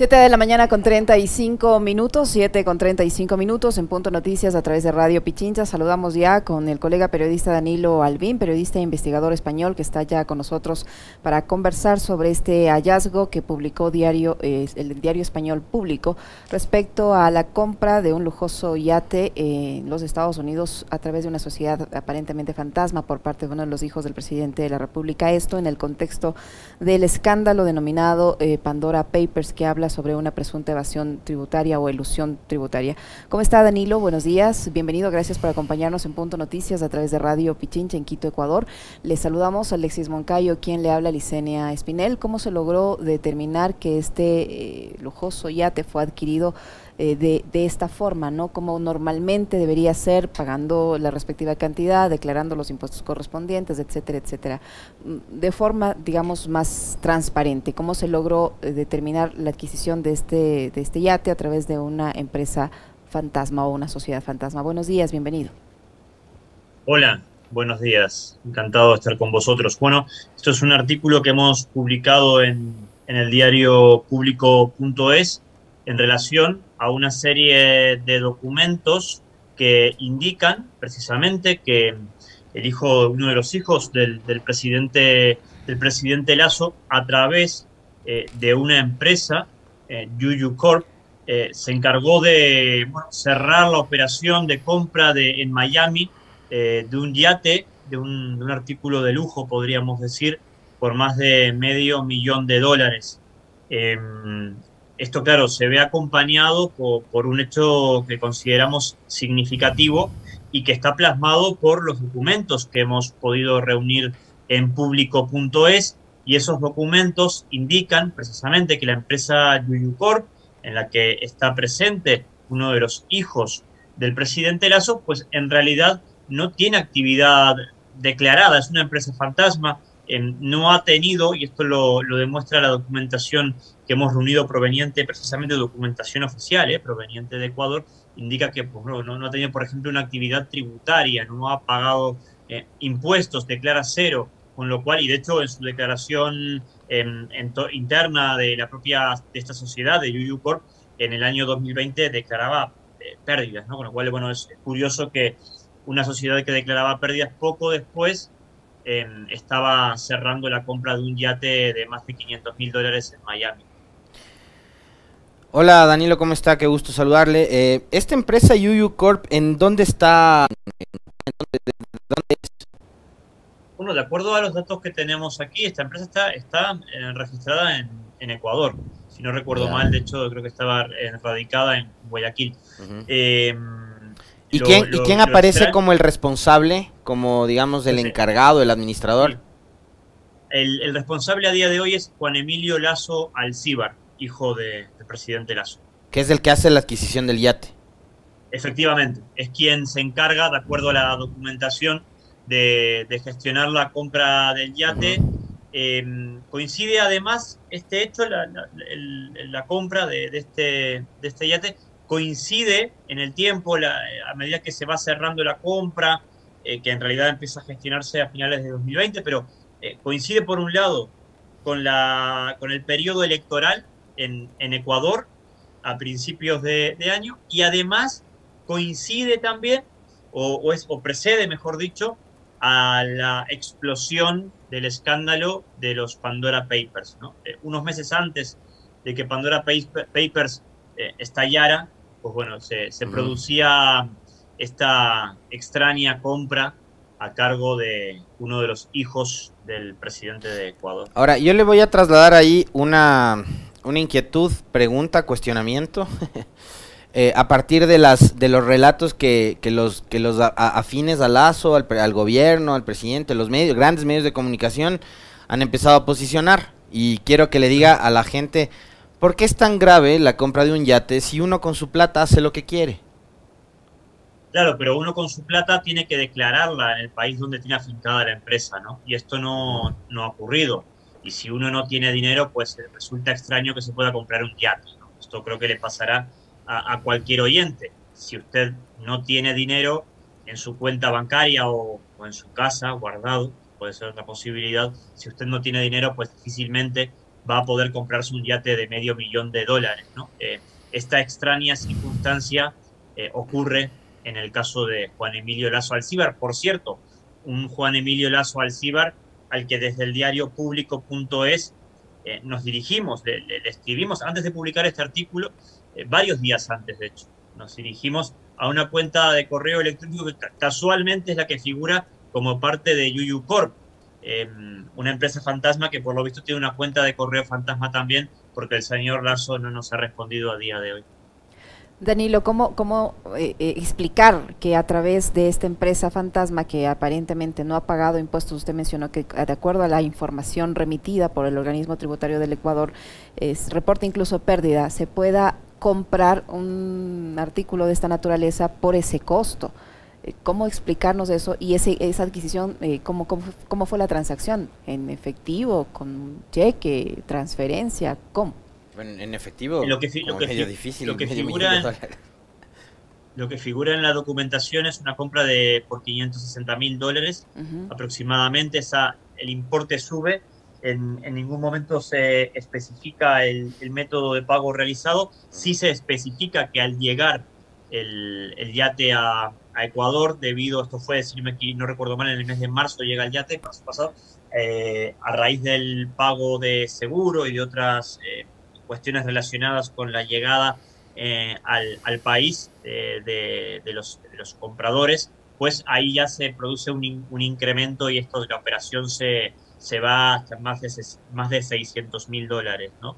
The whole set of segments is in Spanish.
7 de la mañana con 35 minutos, 7 con 35 minutos en Punto Noticias a través de Radio Pichincha. Saludamos ya con el colega periodista Danilo Albín, periodista e investigador español que está ya con nosotros para conversar sobre este hallazgo que publicó diario, eh, el diario español público respecto a la compra de un lujoso yate en los Estados Unidos a través de una sociedad aparentemente fantasma por parte de uno de los hijos del presidente de la República. Esto en el contexto del escándalo denominado eh, Pandora Papers que habla sobre una presunta evasión tributaria o elusión tributaria. ¿Cómo está Danilo? Buenos días, bienvenido, gracias por acompañarnos en Punto Noticias a través de Radio Pichincha en Quito, Ecuador. Le saludamos a Alexis Moncayo, quien le habla a Licenia Espinel. ¿Cómo se logró determinar que este eh, lujoso yate fue adquirido eh, de, de, esta forma, ¿no? Como normalmente debería ser, pagando la respectiva cantidad, declarando los impuestos correspondientes, etcétera, etcétera. Mm, de forma, digamos, más transparente. ¿Cómo se logró eh, determinar la adquisición de este, de este yate a través de una empresa fantasma o una sociedad fantasma? Buenos días, bienvenido. Hola, buenos días. Encantado de estar con vosotros. Bueno, esto es un artículo que hemos publicado en, en el diario público.es en relación a una serie de documentos que indican precisamente que el hijo, uno de los hijos del, del presidente, del presidente Lazo, a través eh, de una empresa, eh, Yuyu Corp, eh, se encargó de bueno, cerrar la operación de compra de, en Miami eh, de un yate, de un, de un artículo de lujo, podríamos decir, por más de medio millón de dólares. Em, esto, claro, se ve acompañado por, un hecho que consideramos significativo y que está plasmado por los documentos que hemos podido reunir en público.es y esos documentos indican precisamente que la empresa Yuyucorp, en la que está presente uno de los hijos del presidente Lazo, pues en realidad no tiene actividad declarada, es una empresa fantasma, no ha tenido, y esto lo, demuestra la documentación que hemos reunido proveniente precisamente de documentación oficial, eh, proveniente de Ecuador, indica que pues, no, no, ha tenido, por ejemplo, una actividad tributaria, no ha pagado eh, impuestos, declara cero, con lo cual, y de hecho en su declaración en, en interna de la propia, de esta sociedad, de Yuyu Corp, en el año 2020 declaraba eh, pérdidas, ¿no? Con lo cual, bueno, es curioso que una sociedad que declaraba pérdidas poco después eh, estaba cerrando la compra de un yate de más de 500 mil dólares en Miami. Hola Danilo, ¿cómo está? Qué gusto saludarle. Eh, esta empresa Yuyu Corp, ¿en dónde está? ¿En dónde, dónde es? Bueno, de acuerdo a los datos que tenemos aquí, esta empresa está, está eh, registrada en, en, Ecuador. Si no recuerdo yeah. mal, de hecho, creo que estaba eh, radicada en Guayaquil. Uh -huh. ¿Y, lo, quién, lo, ¿Y quién aparece como el responsable, como digamos el encargado, el administrador? El, el, responsable a día de hoy es Juan Emilio Lazo Alcíbar, hijo de, del presidente Lazo. Que es el que hace la adquisición del yate. Efectivamente, es quien se encarga, de acuerdo a la documentación, de, de gestionar la compra del yate. Eh, coincide además este hecho, la, la, el, la compra de, de, este, de este yate, coincide en el tiempo, a medida que se va cerrando la compra, eh, que en realidad empieza a gestionarse a finales de 2020, pero eh, coincide por un lado con, la, con el periodo electoral en, en Ecuador a principios de, año y además coincide también, o, es, o precede, mejor dicho, a la explosión del escándalo de los Pandora Papers. Eh, unos meses antes de que Pandora Papers estallara, pues bueno, se, se uh -huh. producía esta extraña compra a cargo de uno de los hijos del presidente de Ecuador. Ahora, yo le voy a trasladar ahí una, una inquietud, pregunta, cuestionamiento. eh, a partir de las de los relatos que, que los que los a, afines al Lazo, al, al, gobierno, al presidente, los medios, grandes medios de comunicación han empezado a posicionar y quiero que le diga a la gente ¿Por qué es tan grave la compra de un yate si uno con su plata hace lo que quiere? Claro, pero uno con su plata tiene que declararla en el país donde tiene afincada la empresa, ¿no? Y esto no, no ha ocurrido. Y si uno no tiene dinero, pues resulta extraño que se pueda comprar un yate, ¿no? Esto creo que le pasará a, a cualquier oyente. Si usted no tiene dinero en su cuenta bancaria o, o en su casa guardado, puede ser otra posibilidad. Si usted no tiene dinero, pues difícilmente va a poder comprarse un yate de medio millón de dólares. esta extraña circunstancia ocurre en el caso de Juan Emilio Lazo Alcíbar. Por cierto, un Juan Emilio Lazo Alcíbar al que desde el diario público.es eh, nos dirigimos, le, escribimos antes de publicar este artículo, eh, varios días antes de hecho, nos dirigimos a una cuenta de correo electrónico que casualmente es la que figura como parte de Yuyu Corp, em, una empresa fantasma que por lo visto tiene una cuenta de correo fantasma también, porque el señor Lazo no nos ha respondido a día de hoy. Danilo, ¿cómo, cómo eh, eh, explicar que a través de esta empresa fantasma que aparentemente no ha pagado impuestos, usted mencionó que de acuerdo a la información remitida por el organismo tributario del Ecuador, reporta incluso pérdida, se pueda comprar un artículo de esta naturaleza por ese costo? Eh, ¿Cómo explicarnos eso? Y ese, esa adquisición, ¿cómo, cómo, cómo fue la transacción? ¿En efectivo, con cheque, transferencia? ¿Cómo? en, efectivo, lo que, lo que, difícil. Lo que, figura, en, lo que figura en la documentación es una compra de por 560 mil dólares aproximadamente. Esa, el importe sube. En, ningún momento se especifica el, método de pago realizado. Sí se especifica que al llegar el, yate a, Ecuador, debido, esto fue, si no, recuerdo mal, en el mes de marzo llega el yate, pasado, eh, a raíz del pago de seguro y de otras eh, cuestiones relacionadas con la llegada eh, al, país de, los, compradores, pues ahí ya se produce un, incremento y esto de la operación se, se va hasta más de, más de 600 mil dólares. ¿no?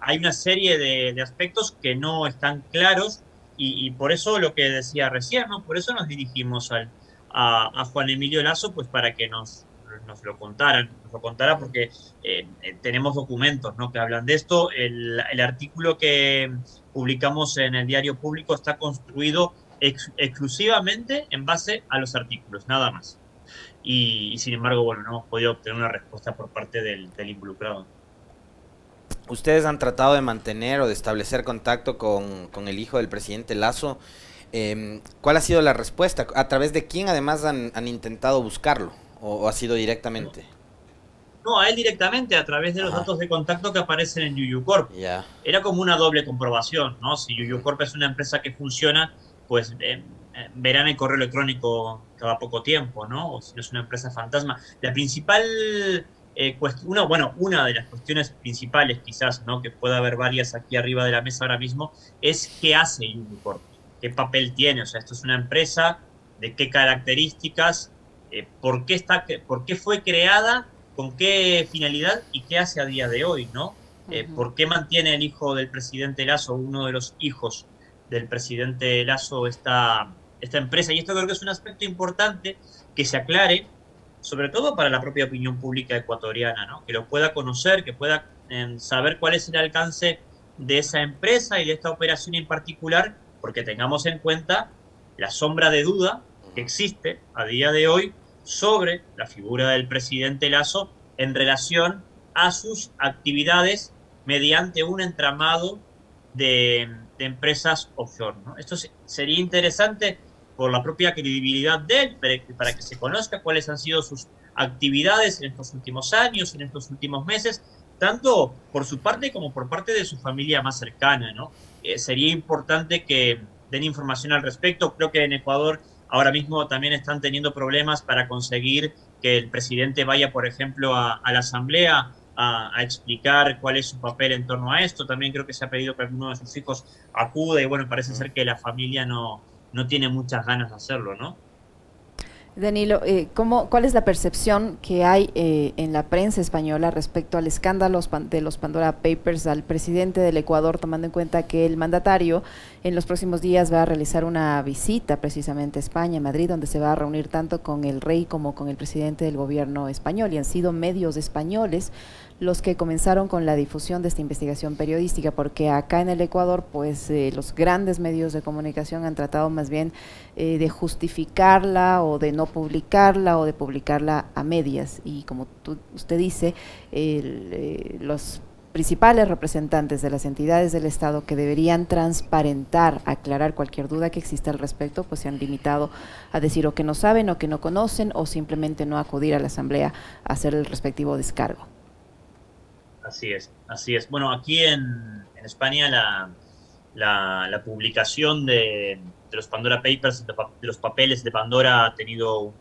Hay una serie de, aspectos que no están claros y, por eso lo que decía recién, ¿no? por eso nos dirigimos al, a, Juan Emilio Lazo, pues para que nos, nos lo contaran, nos lo contara porque eh, eh, tenemos documentos ¿no? que hablan de esto. El, artículo que publicamos en el diario público está construido exclusivamente en base a los artículos, nada más. Y, sin embargo, bueno, no hemos podido obtener una respuesta por parte del, involucrado. Ustedes han tratado de mantener o de establecer contacto con, el hijo del presidente Lazo. Em, ¿Cuál ha sido la respuesta? ¿A través de quién además han intentado buscarlo? ¿O, ha sido directamente? No, a él directamente, a través de los datos de contacto que aparecen en YuYuCorp. Era como una doble comprobación, ¿no? Si YuYuCorp es una empresa que funciona, pues eh, eh, verán el correo electrónico cada poco tiempo, ¿no? O si no es una empresa fantasma. La principal eh, cuestión, bueno, una de las cuestiones principales quizás, ¿no? Que pueda haber varias aquí arriba de la mesa ahora mismo, es qué hace YuYuCorp, qué papel tiene, o sea, esto es una empresa, de qué características, eh, por, qué está, por qué fue creada, con qué finalidad y qué hace a día de hoy, ¿no? Eh, ¿Por qué mantiene el hijo del presidente Lazo, uno de los hijos del presidente Lazo, esta, esta empresa? Y esto creo que es un aspecto importante que se aclare, sobre todo para la propia opinión pública ecuatoriana, ¿no? Que lo pueda conocer, que pueda em, saber cuál es el alcance de esa empresa y de esta operación en particular, porque tengamos en cuenta la sombra de duda que existe a día de hoy sobre la figura del presidente Lazo en relación a sus actividades mediante un entramado de, empresas offshore. Esto sería interesante por la propia credibilidad de él, para que se conozca cuáles han sido sus actividades en estos últimos años, en estos últimos meses, tanto por su parte como por parte de su familia más cercana. ¿no? Eh, sería importante que den información al respecto. Creo que en Ecuador Ahora mismo también están teniendo problemas para conseguir que el presidente vaya, por ejemplo, a, la Asamblea a, explicar cuál es su papel en torno a esto. También creo que se ha pedido que alguno de sus hijos acude y bueno, parece ser que la familia no, no tiene muchas ganas de hacerlo, ¿no? Danilo, eh, ¿cómo, ¿cuál es la percepción que hay eh, en la prensa española respecto al escándalo de los Pandora Papers al presidente del Ecuador, tomando en cuenta que el mandatario en los próximos días va a realizar una visita precisamente a España, Madrid, donde se va a reunir tanto con el rey como con el presidente del gobierno español y han sido medios españoles los que comenzaron con la difusión de esta investigación periodística, porque acá en el Ecuador, pues eh, los grandes medios de comunicación han tratado más bien eh, de justificarla o de no publicarla o de publicarla a medias. Y como usted dice, eh, los principales representantes de las entidades del Estado que deberían transparentar, aclarar cualquier duda que exista al respecto, pues se han limitado a decir o que no saben o que no conocen o simplemente no acudir a la Asamblea a hacer el respectivo descargo. Así es, así es. Bueno, aquí en, España la, la, publicación de, los Pandora Papers, de, los papeles de Pandora ha tenido un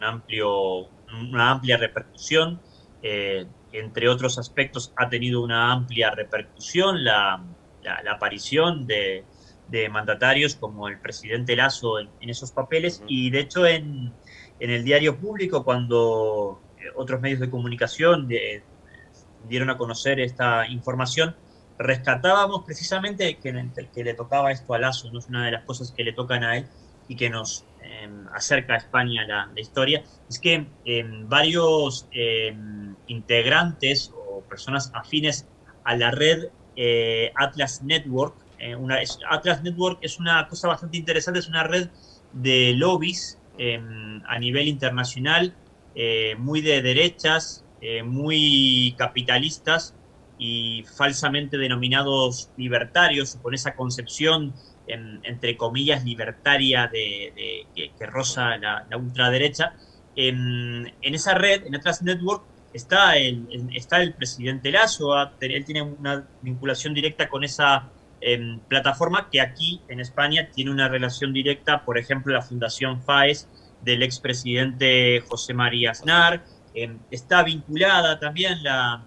amplio, una amplia repercusión. Eh, entre otros aspectos, ha tenido una amplia repercusión la, la, aparición de, de, mandatarios como el presidente Lazo en, esos papeles y de hecho en, en, el diario público cuando eh, otros medios de comunicación de, dieron a conocer esta información, rescatábamos precisamente que, que, le tocaba esto a Lazo, no es una de las cosas que le tocan a él y que nos em, acerca a España la, la historia, es que em, varios em, integrantes o personas afines a la red eh, Atlas Network, eh, una, Atlas Network es una cosa bastante interesante, es una red de lobbies a nivel internacional, eh, muy de derechas, eh, muy capitalistas y falsamente denominados libertarios, con esa concepción, entre comillas, libertaria de, que, roza la, ultraderecha. En, esa red, en Atlas Network, está el, está el presidente Lazo, él tiene una vinculación directa con esa em, plataforma que aquí en España tiene una relación directa, por ejemplo, la Fundación FAES del expresidente José María Aznar, Em, está vinculada también la,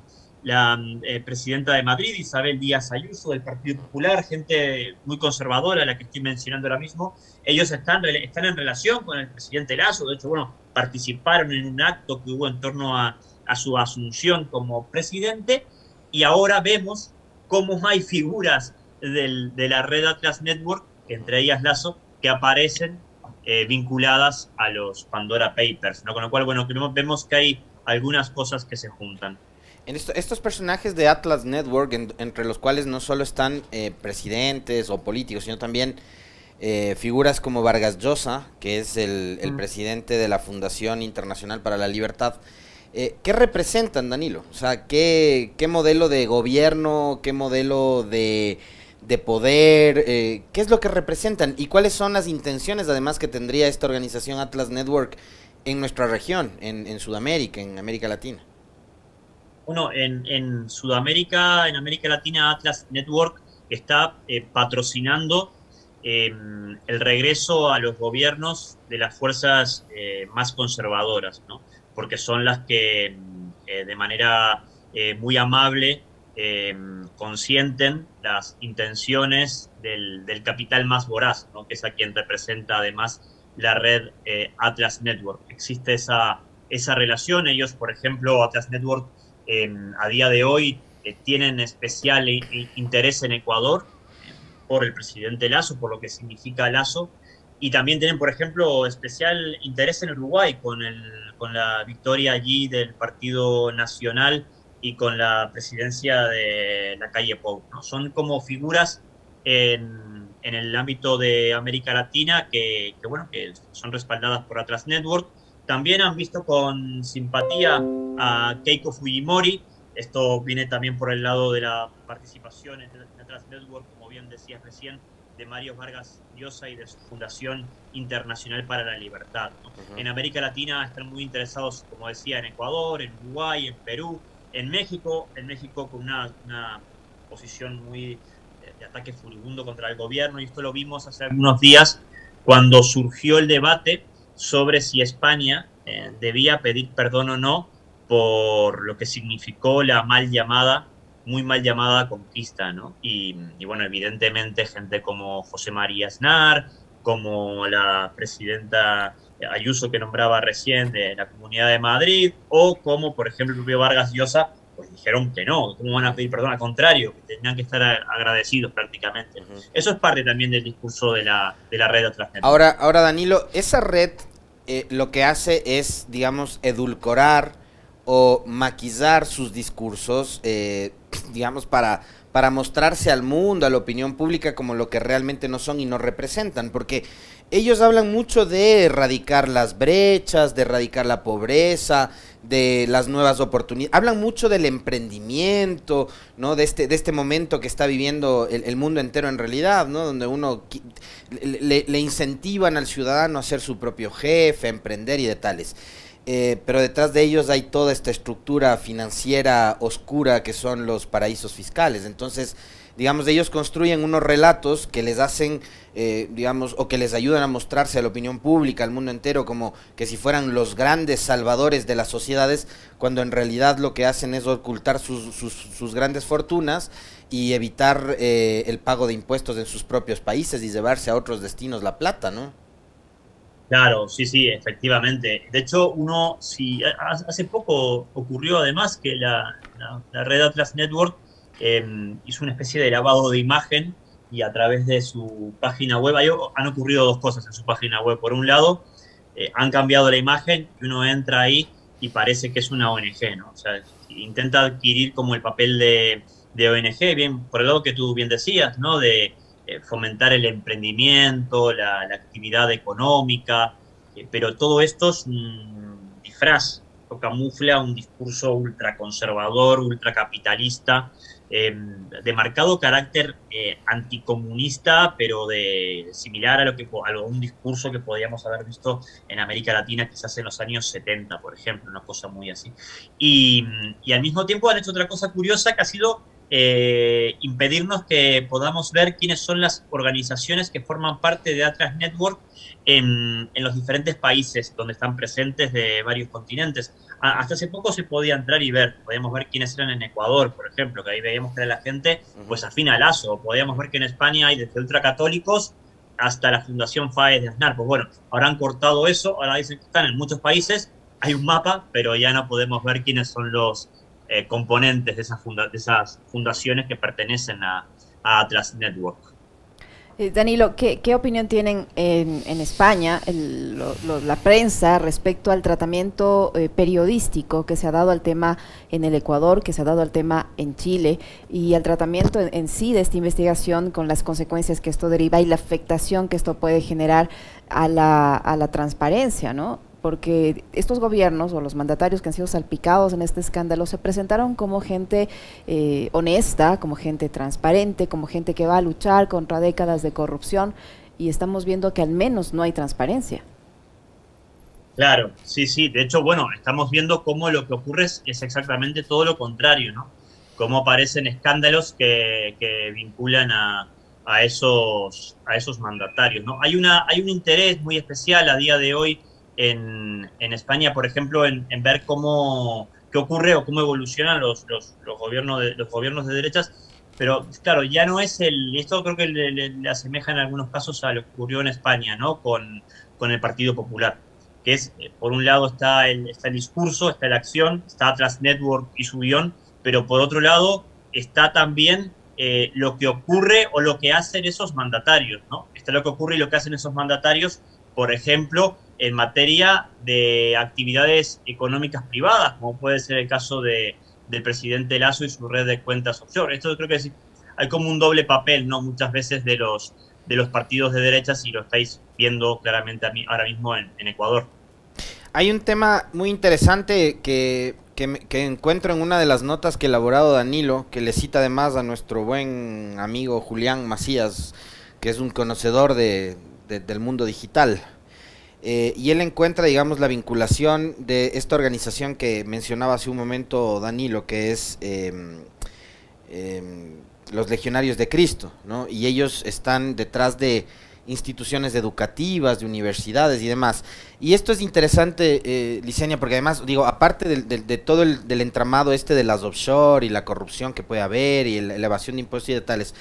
eh, presidenta de Madrid, Isabel Díaz Ayuso, del Partido Popular, gente muy conservadora, la que estoy mencionando ahora mismo. Ellos están, están en relación con el presidente Lazo, de hecho, bueno, participaron en un acto que hubo en torno a, su asunción como presidente, y ahora vemos cómo hay figuras de la red Atlas Network, entre ellas Lazo, que aparecen eh, vinculadas a los Pandora Papers, ¿no? Con lo cual, bueno, vemos que hay algunas cosas que se juntan. En estos personajes de Atlas Network, entre los cuales no solo están eh, presidentes o políticos, sino también eh, figuras como Vargas Llosa, que es el, mm. presidente de la Fundación Internacional para la Libertad, ¿qué representan, Danilo? O sea, ¿qué, ¿qué modelo de gobierno, qué modelo de de poder, eh, qué es lo que representan y cuáles son las intenciones además que tendría esta organización Atlas Network en nuestra región, en, Sudamérica, en América Latina. Bueno, en, Sudamérica, en América Latina, Atlas Network está eh, patrocinando em, el regreso a los gobiernos de las fuerzas eh, más conservadoras, ¿no? porque son las que de manera muy amable eh, consienten las intenciones del, capital más voraz, que es a quien representa además la red eh, Atlas Network. Existe esa, esa relación, ellos, por ejemplo, Atlas Network a día de hoy eh, tienen especial interés en Ecuador por el presidente Lazo, por lo que significa Lazo, y también tienen, por ejemplo, especial interés en Uruguay con la victoria allí del Partido Nacional y con la presidencia de la calle Pou. ¿no? Son como figuras en, en, el ámbito de América Latina que, que, bueno, que son respaldadas por Atlas Network. También han visto con simpatía a Keiko Fujimori. Esto viene también por el lado de la participación en Atlas Network, como bien decías recién, de Mario Vargas Llosa y de su Fundación Internacional para la Libertad. En América Latina están muy interesados, como decía, en Ecuador, en Uruguay, en Perú, en México, en México con una, posición muy de, ataque furibundo contra el gobierno, y esto lo vimos hace algunos días cuando surgió el debate sobre si España eh, debía pedir perdón o no por lo que significó la mal llamada, muy mal llamada conquista, ¿no? Y, y bueno, evidentemente gente como José María Aznar, como la presidenta Ayuso que nombraba recién de la Comunidad de Madrid, o como, por ejemplo, el propio Vargas Llosa, pues dijeron que no, ¿cómo van a pedir perdón? Al contrario, que tenían que estar agradecidos prácticamente. Eso es parte también del discurso de la, de la red de Ahora, ahora, Danilo, esa red eh, lo que hace es, digamos, edulcorar o maquillar sus discursos, eh, digamos, para para mostrarse al mundo, a la opinión pública como lo que realmente no son y no representan, porque ellos hablan mucho de erradicar las brechas, de erradicar la pobreza, de las nuevas oportunidades, hablan mucho del emprendimiento, ¿no? De este, de este momento que está viviendo el, mundo entero en realidad, ¿no? Donde uno le, le, incentivan al ciudadano a ser su propio jefe, a emprender y de tales. Eh, pero detrás de ellos hay toda esta estructura financiera oscura que son los paraísos fiscales. Entonces, digamos, ellos construyen unos relatos que les hacen, eh, digamos, o que les ayudan a mostrarse a la opinión pública, al mundo entero, como que si fueran los grandes salvadores de las sociedades, cuando en realidad lo que hacen es ocultar sus, sus, grandes fortunas y evitar eh, el pago de impuestos en sus propios países y llevarse a otros destinos la plata, ¿no? Claro, sí, sí, efectivamente. De hecho, uno, si hace poco ocurrió además que la, red Atlas Network em, hizo una especie de lavado de imagen y a través de su página web, han ocurrido dos cosas en su página web. Por un lado, eh, han cambiado la imagen y uno entra ahí y parece que es una ONG, ¿no? O sea, intenta adquirir como el papel de, de ONG, bien, por el lado que tú bien decías, ¿no? De, eh, fomentar el emprendimiento, la, actividad económica, eh, pero todo esto es un disfraz, o camufla un discurso ultraconservador, ultracapitalista, eh, de marcado carácter anticomunista, pero de similar a lo que a un discurso que podríamos haber visto en América Latina quizás en los años 70, por ejemplo, una cosa muy así. Y, y al mismo tiempo han hecho otra cosa curiosa que ha sido eh, impedirnos que podamos ver quiénes son las organizaciones que forman parte de Atlas Network en, los diferentes países donde están presentes de varios continentes. hasta hace poco se podía entrar y ver, podíamos ver quiénes eran en Ecuador, por ejemplo, que ahí veíamos que era la gente pues afín al lazo, podíamos ver que en España hay desde ultracatólicos hasta la Fundación FAES de Aznar. Pues bueno, ahora han cortado eso, ahora dicen que están en muchos países, hay un mapa, pero ya no podemos ver quiénes son los, eh, componentes de esas, fundaciones que pertenecen a, Atlas Network. Eh, Danilo, ¿qué, opinión tienen en, España la prensa respecto al tratamiento eh, periodístico que se ha dado al tema en el Ecuador, que se ha dado al tema en Chile y al tratamiento en, en, sí de esta investigación con las consecuencias que esto deriva y la afectación que esto puede generar a la, a la transparencia, ¿no? Porque estos gobiernos o los mandatarios que han sido salpicados en este escándalo se presentaron como gente eh, honesta, como gente transparente, como gente que va a luchar contra décadas de corrupción y estamos viendo que al menos no hay transparencia. Claro, sí, sí. De hecho, bueno, estamos viendo cómo lo que ocurre es, exactamente todo lo contrario, ¿no? Cómo aparecen escándalos que, vinculan a, esos, a esos mandatarios, ¿no? Hay, una, hay un interés muy especial a día de hoy en, España, por ejemplo, en, ver cómo qué ocurre o cómo evolucionan los, los, gobiernos de, los gobiernos de derechas. Pero claro, ya no es el. Esto creo que le, asemeja en algunos casos a lo que ocurrió en España, ¿no? Con, con el Partido Popular. Que es, eh, por un lado está el, está el discurso, está la acción, está Atlas Network y su guion, pero por otro lado está también eh, lo que ocurre o lo que hacen esos mandatarios, ¿no? Está lo que ocurre y lo que hacen esos mandatarios, por ejemplo, en materia de actividades económicas privadas, como puede ser el caso de, del presidente Lazo y su red de cuentas offshore. Esto creo que hay como un doble papel, ¿no? Muchas veces de los, de los partidos de derecha, y lo estáis viendo claramente ahora mismo en, Ecuador. Hay un tema muy interesante que, que, encuentro en una de las notas que elaborado Danilo, que le cita además a nuestro buen amigo Julián Macías, que es un conocedor de, del mundo digital. Eh, y él encuentra, digamos, la vinculación de esta organización que mencionaba hace un momento Danilo, que es em, em, los Legionarios de Cristo, ¿no? Y ellos están detrás de instituciones educativas, de universidades y demás. Y esto es interesante, eh, Licenia, porque además, digo, aparte de, todo el del entramado este de las offshore y la corrupción que puede haber y la elevación de impuestos y de tales,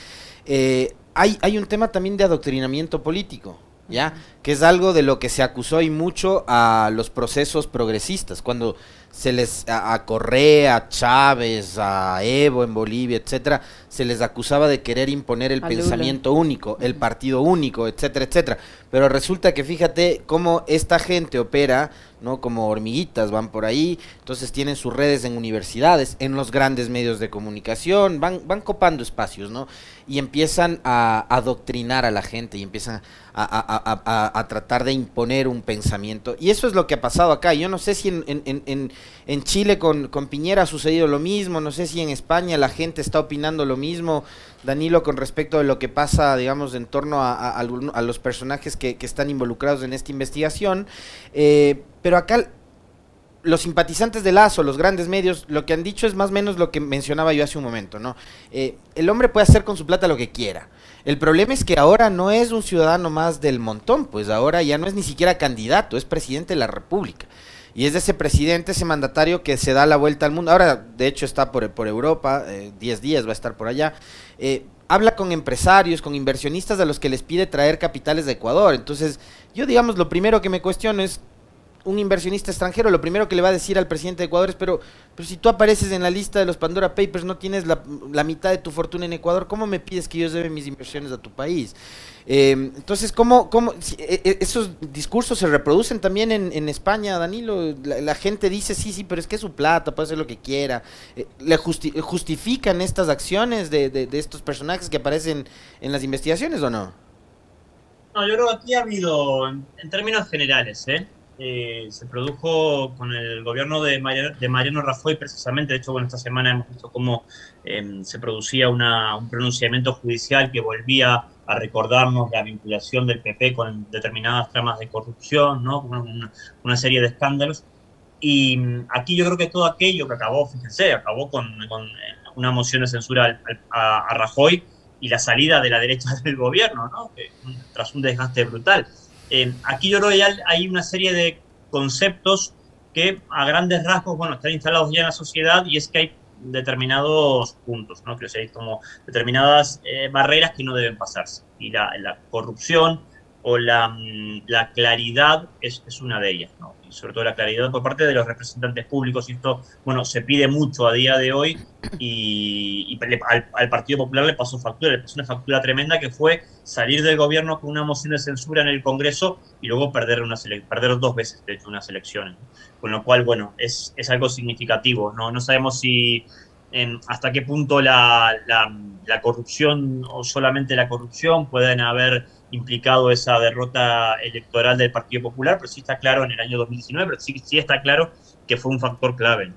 eh, hay, hay un tema también de adoctrinamiento político. ¿Ya? Que es algo de lo que se acusó y mucho a los procesos progresistas, cuando se les a, Correa, a Chávez, a Evo en Bolivia, etcétera, se les acusaba de querer imponer el pensamiento único, el partido único, etcétera, etcétera. Pero resulta que fíjate cómo esta gente opera, ¿no? Como hormiguitas van por ahí, entonces tienen sus redes en universidades, en los grandes medios de comunicación, van, van copando espacios, ¿no? Y empiezan a adoctrinar a la gente y empiezan a, a, tratar de imponer un pensamiento. Y eso es lo que ha pasado acá. Yo no sé si en, en, en, en Chile con, con Piñera ha sucedido lo mismo, no sé si en España la gente está opinando lo mismo, Danilo, con respecto de lo que pasa, digamos, en torno a, los personajes que, están involucrados en esta investigación. Eh, pero acá los simpatizantes de Lazo, los grandes medios, lo que han dicho es más o menos lo que mencionaba yo hace un momento, ¿no? Eh, el hombre puede hacer con su plata lo que quiera. El problema es que ahora no es un ciudadano más del montón, pues ahora ya no es ni siquiera candidato, es presidente de la República. Y es de ese presidente, ese mandatario que se da la vuelta al mundo. Ahora, de hecho, está por, por Europa, 10 eh, días va a estar por allá. Eh, habla con empresarios, con inversionistas a los que les pide traer capitales de Ecuador. Entonces, yo digamos, lo primero que me cuestiono es un inversionista extranjero, lo primero que le va a decir al presidente de Ecuador es, pero, pero si tú apareces en la lista de los Pandora Papers, no tienes la, mitad de tu fortuna en Ecuador, ¿cómo me pides que yo lleve mis inversiones a tu país? Eh, entonces, ¿cómo, cómo e, e, esos discursos se reproducen también en, España, Danilo? La, gente dice, sí, sí, pero es que es su plata, puede hacer lo que quiera. Eh, ¿Le justifican estas acciones de, de, de estos personajes que aparecen en las investigaciones o no? No, yo creo que aquí ha habido, en, términos generales, ¿eh? Eh, se produjo con el gobierno de Mariano, Rajoy precisamente. De hecho, bueno, esta semana hemos visto cómo em, se producía un pronunciamiento judicial que volvía a recordarnos la vinculación del PP con determinadas tramas de corrupción, ¿no? una, serie de escándalos. Y mm, aquí yo creo que todo aquello que acabó, fíjense, acabó con, eh, una moción de censura a, Rajoy y la salida de la derecha del gobierno, ¿no? tras un desgaste brutal. Eh, aquí yo creo que hay una serie de conceptos que a grandes rasgos, bueno, están instalados ya en la sociedad y es que hay determinados puntos, ¿no? Que hay como determinadas eh, barreras que no deben pasarse. Y la, la corrupción, o la, mm, la claridad es, es, una de ellas, ¿no? Y sobre todo la claridad por parte de los representantes públicos, y esto, bueno, se pide mucho a día de hoy, y, al, Partido Popular le pasó factura, le pasó una factura tremenda que fue salir del gobierno con una moción de censura en el Congreso y luego perder, una perder dos veces, de hecho, unas elecciones. Con lo cual, bueno, es, es algo significativo, ¿no? No sabemos si hasta qué punto la, la, corrupción o solamente la corrupción pueden haber implicado esa derrota electoral del Partido Popular, pero sí está claro en el año 2019, pero sí, sí está claro que fue un factor clave.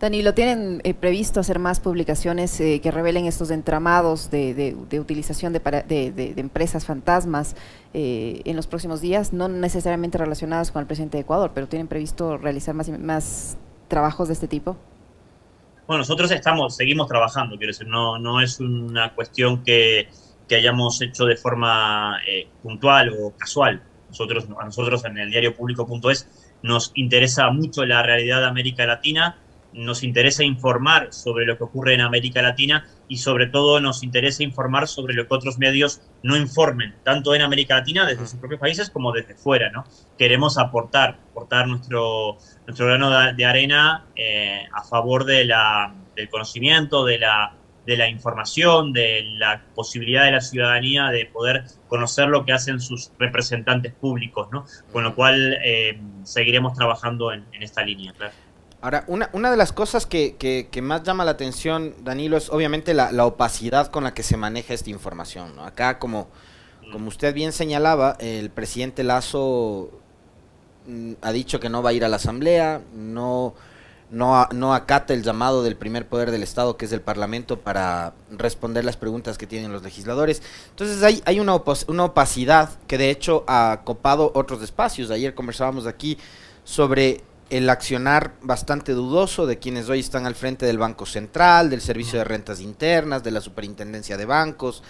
Danilo, ¿tienen eh, previsto hacer más publicaciones eh, que revelen estos entramados de, de, utilización de, de, empresas fantasmas eh, en los próximos días? No necesariamente relacionadas con el presidente de Ecuador, pero ¿tienen previsto realizar más, más trabajos de este tipo? Bueno, nosotros estamos, seguimos trabajando, quiero decir, no, no es una cuestión que, que hayamos hecho de forma eh, puntual o casual. Nosotros, a nosotros en el diario público.es nos interesa mucho la realidad de América Latina, nos interesa informar sobre lo que ocurre en América Latina y sobre todo nos interesa informar sobre lo que otros medios no informen, tanto en América Latina desde sus propios países como desde fuera. ¿no? Queremos aportar, aportar nuestro, nuestro grano de, arena eh, a favor de la, del conocimiento, de la, de la información, de la posibilidad de la ciudadanía de poder conocer lo que hacen sus representantes públicos, ¿no? Con lo cual eh, seguiremos trabajando en, esta línea, claro. Ahora, una, una de las cosas que, que, más llama la atención, Danilo, es obviamente la, la, opacidad con la que se maneja esta información. ¿no? Acá, como, como usted bien señalaba, el presidente Lazo Mm, ha dicho que no va a ir a la Asamblea, no, no, no acata el llamado del primer poder del Estado, que es el Parlamento, para responder las preguntas que tienen los legisladores. Entonces hay, hay una, una opacidad que de hecho ha copado otros espacios. Ayer conversábamos aquí sobre el accionar bastante dudoso de quienes hoy están al frente del Banco Central, del Servicio de Rentas Internas, de la Superintendencia de Bancos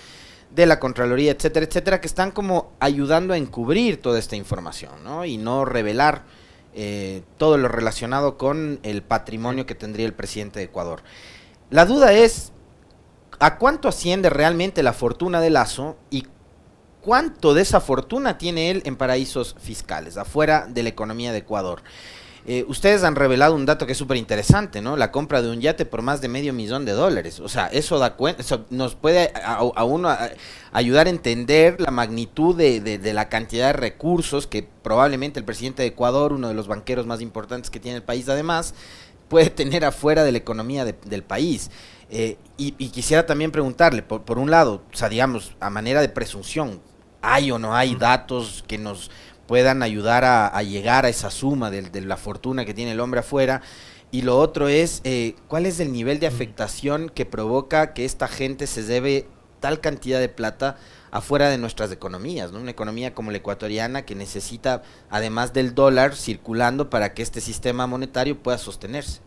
de la Contraloría, etcétera, etcétera, que están como ayudando a encubrir toda esta información, ¿no? Y no revelar eh, todo lo relacionado con el patrimonio que tendría el presidente de Ecuador. La duda es, ¿a cuánto asciende realmente la fortuna de Lazo y cuánto de esa fortuna tiene él en paraísos fiscales, afuera de la economía de Ecuador? Eh, ustedes han revelado un dato que es súper interesante, ¿no? La compra de un yate por más de medio millón de dólares. O sea, eso da cuenta, nos puede a, uno ayudar a entender la magnitud de, la cantidad de recursos que probablemente el presidente de Ecuador, uno de los banqueros más importantes que tiene el país, además, puede tener afuera de la economía del país. Eh, y, quisiera también preguntarle, por, por un lado, o sea, digamos, a manera de presunción, ¿hay o no hay datos que nos puedan ayudar a, llegar a esa suma de, la fortuna que tiene el hombre afuera. Y lo otro es, eh, ¿cuál es el nivel de afectación que provoca que esta gente se debe tal cantidad de plata afuera de nuestras economías, ¿no? Una economía como la ecuatoriana que necesita, además del dólar, circulando para que este sistema monetario pueda sostenerse.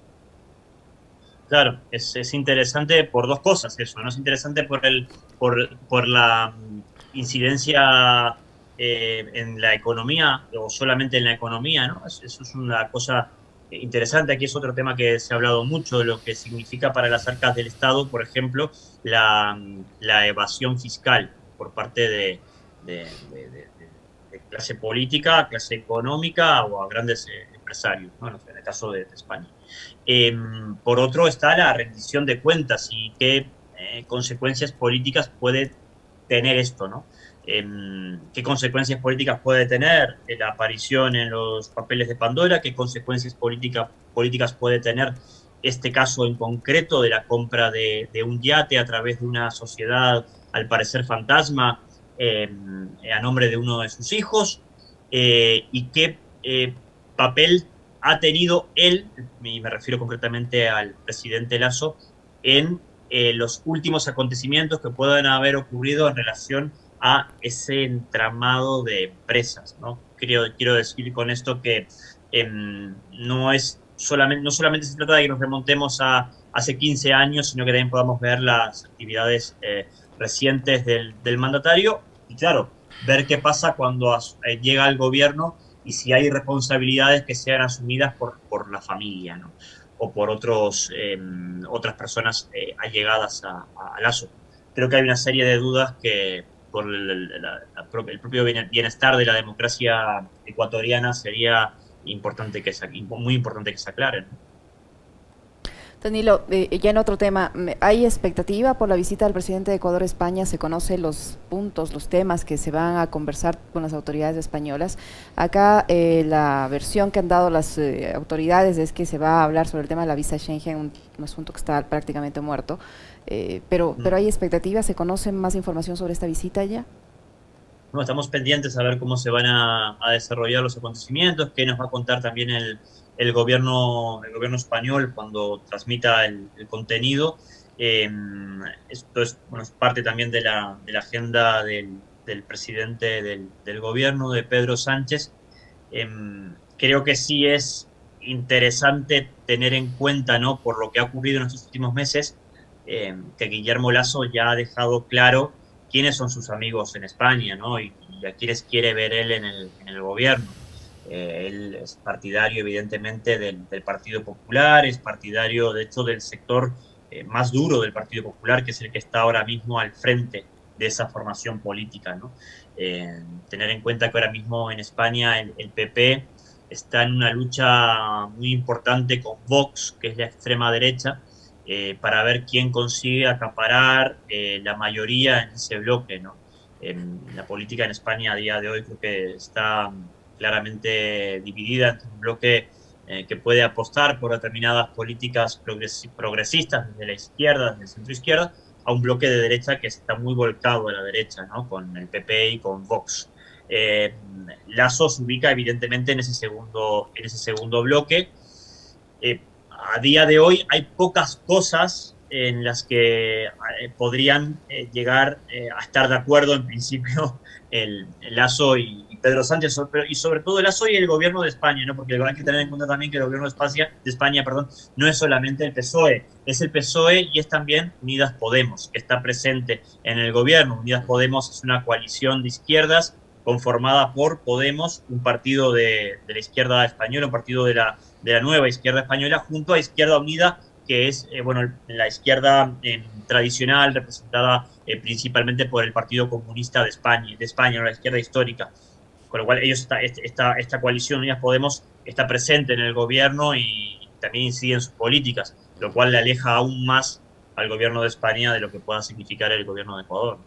Claro, es, es interesante por dos cosas eso, ¿no? Es interesante por, el, por, por la mm, incidencia eh, en la economía o solamente en la economía, ¿no? Eso es una cosa interesante. Aquí es otro tema que se ha hablado mucho lo que significa para las arcas del Estado, por ejemplo, la, evasión fiscal por parte de, de, clase política, clase económica o a grandes eh, empresarios, ¿no? en el caso de, España. Em, por otro está la rendición de cuentas y qué eh, consecuencias políticas puede tener esto, ¿no? Qué consecuencias políticas puede tener la aparición en los papeles de Pandora, qué consecuencias políticas puede tener este caso en concreto de la compra de, un yate a través de una sociedad, al parecer fantasma, em, a nombre de uno de sus hijos, eh, y qué eh, papel ha tenido él, y me refiero concretamente al presidente Lazo, en eh, los últimos acontecimientos que puedan haber ocurrido en relación a ese entramado de empresas. ¿no? Quiero, quiero decir con esto que em, no, es solamente, no solamente se trata de que nos remontemos a hace 15 años, sino que también podamos ver las actividades eh, recientes del, del, mandatario y claro, ver qué pasa cuando eh, llega al gobierno y si hay responsabilidades que sean asumidas por, por la familia ¿no? o por otros, em, otras personas eh, allegadas a, a Lazo. Creo que hay una serie de dudas que, por el, propio bienestar de la democracia ecuatoriana sería importante que se, muy importante que se aclaren. Danilo, eh, ya en otro tema, ¿hay expectativa por la visita del presidente de Ecuador a España? ¿Se conoce los puntos, los temas que se van a conversar con las autoridades españolas? Acá eh, la versión que han dado las eh, autoridades es que se va a hablar sobre el tema de la visa Schengen, un, un asunto que está prácticamente muerto. Pero, mm. pero ¿hay expectativa? ¿Se conoce más información sobre esta visita ya? No, estamos pendientes a ver cómo se van a, a desarrollar los acontecimientos, qué nos va a contar también el el gobierno, el gobierno español cuando transmita el, contenido. Em, esto es, bueno, parte también de la, de la agenda del, del presidente del, del, gobierno, de Pedro Sánchez. Em, creo que sí es interesante tener en cuenta, ¿no? por lo que ha ocurrido en estos últimos meses, em, que Guillermo Lazo ya ha dejado claro quiénes son sus amigos en España ¿no? y, a quiénes quiere ver él en el, gobierno. Eh, él es partidario, evidentemente, del, Partido Popular, es partidario, de hecho, del sector eh, más duro del Partido Popular, que es el que está ahora mismo al frente de esa formación política. ¿no? Eh, tener en cuenta que ahora mismo en España el, PP está en una lucha muy importante con Vox, que es la extrema derecha, para ver quién consigue acaparar la mayoría en ese bloque. ¿no? la política en España a día de hoy creo que está claramente dividida entre un bloque eh, que puede apostar por determinadas políticas progresistas desde la izquierda, desde el centro izquierda, a un bloque de derecha que está muy volcado a la derecha, ¿no? con el PP y con Vox. Eh, Lazo se ubica evidentemente en ese segundo, en ese segundo bloque. Eh, a día de hoy hay pocas cosas en las que eh, podrían llegar a estar de acuerdo en principio el, Lazo y, Pedro Sánchez, y sobre todo el Lazo y el gobierno de España, ¿no? porque hay que tener en cuenta también que el gobierno de España, de España perdón, no es solamente el PSOE, es el PSOE y es también Unidas Podemos, que está presente en el gobierno. Unidas Podemos es una coalición de izquierdas conformada por Podemos, un partido de, de la izquierda española, un partido de la, de la nueva izquierda española, junto a Izquierda Unida, que es eh, bueno, la izquierda eh, tradicional representada eh, principalmente por el Partido Comunista de España, de España, la izquierda histórica. Con lo cual ellos este, esta, esta coalición Unidas Podemos está presente en el gobierno y también incide en sus políticas, lo cual le aleja aún más al gobierno de España de lo que pueda significar el gobierno de Ecuador.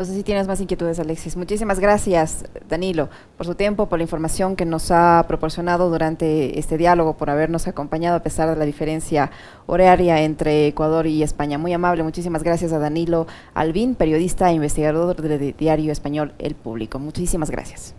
No sé si tienes más inquietudes, Alexis. Muchísimas gracias, Danilo, por su tiempo, por la información que nos ha proporcionado durante este diálogo, por habernos acompañado a pesar de la diferencia horaria entre Ecuador y España. Muy amable, muchísimas gracias a Danilo Albín, periodista e investigador del diario español El Público. Muchísimas gracias.